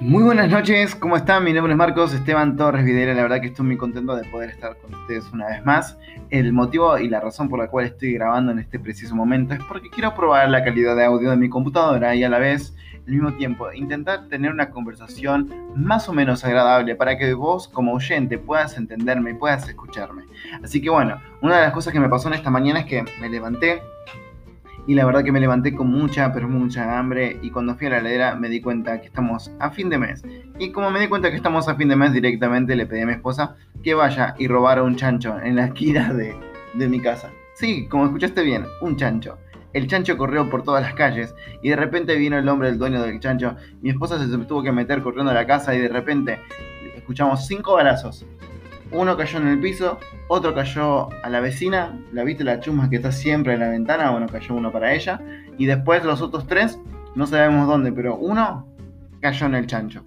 Muy buenas noches, ¿cómo están? Mi nombre es Marcos Esteban Torres Videla. La verdad que estoy muy contento de poder estar con ustedes una vez más. El motivo y la razón por la cual estoy grabando en este preciso momento es porque quiero probar la calidad de audio de mi computadora y a la vez, al mismo tiempo, intentar tener una conversación más o menos agradable para que vos, como oyente, puedas entenderme y puedas escucharme. Así que bueno, una de las cosas que me pasó en esta mañana es que me levanté y la verdad que me levanté con mucha, pero mucha hambre y cuando fui a la heladera me di cuenta que estamos a fin de mes. Y como me di cuenta que estamos a fin de mes, directamente le pedí a mi esposa que vaya y robara un chancho en la esquina de, de mi casa. Sí, como escuchaste bien, un chancho. El chancho corrió por todas las calles y de repente vino el hombre, el dueño del chancho. Mi esposa se tuvo que meter corriendo a la casa y de repente escuchamos cinco balazos uno cayó en el piso, otro cayó a la vecina, la viste la chuma que está siempre en la ventana, bueno, cayó uno para ella, y después los otros tres, no sabemos dónde, pero uno cayó en el chancho.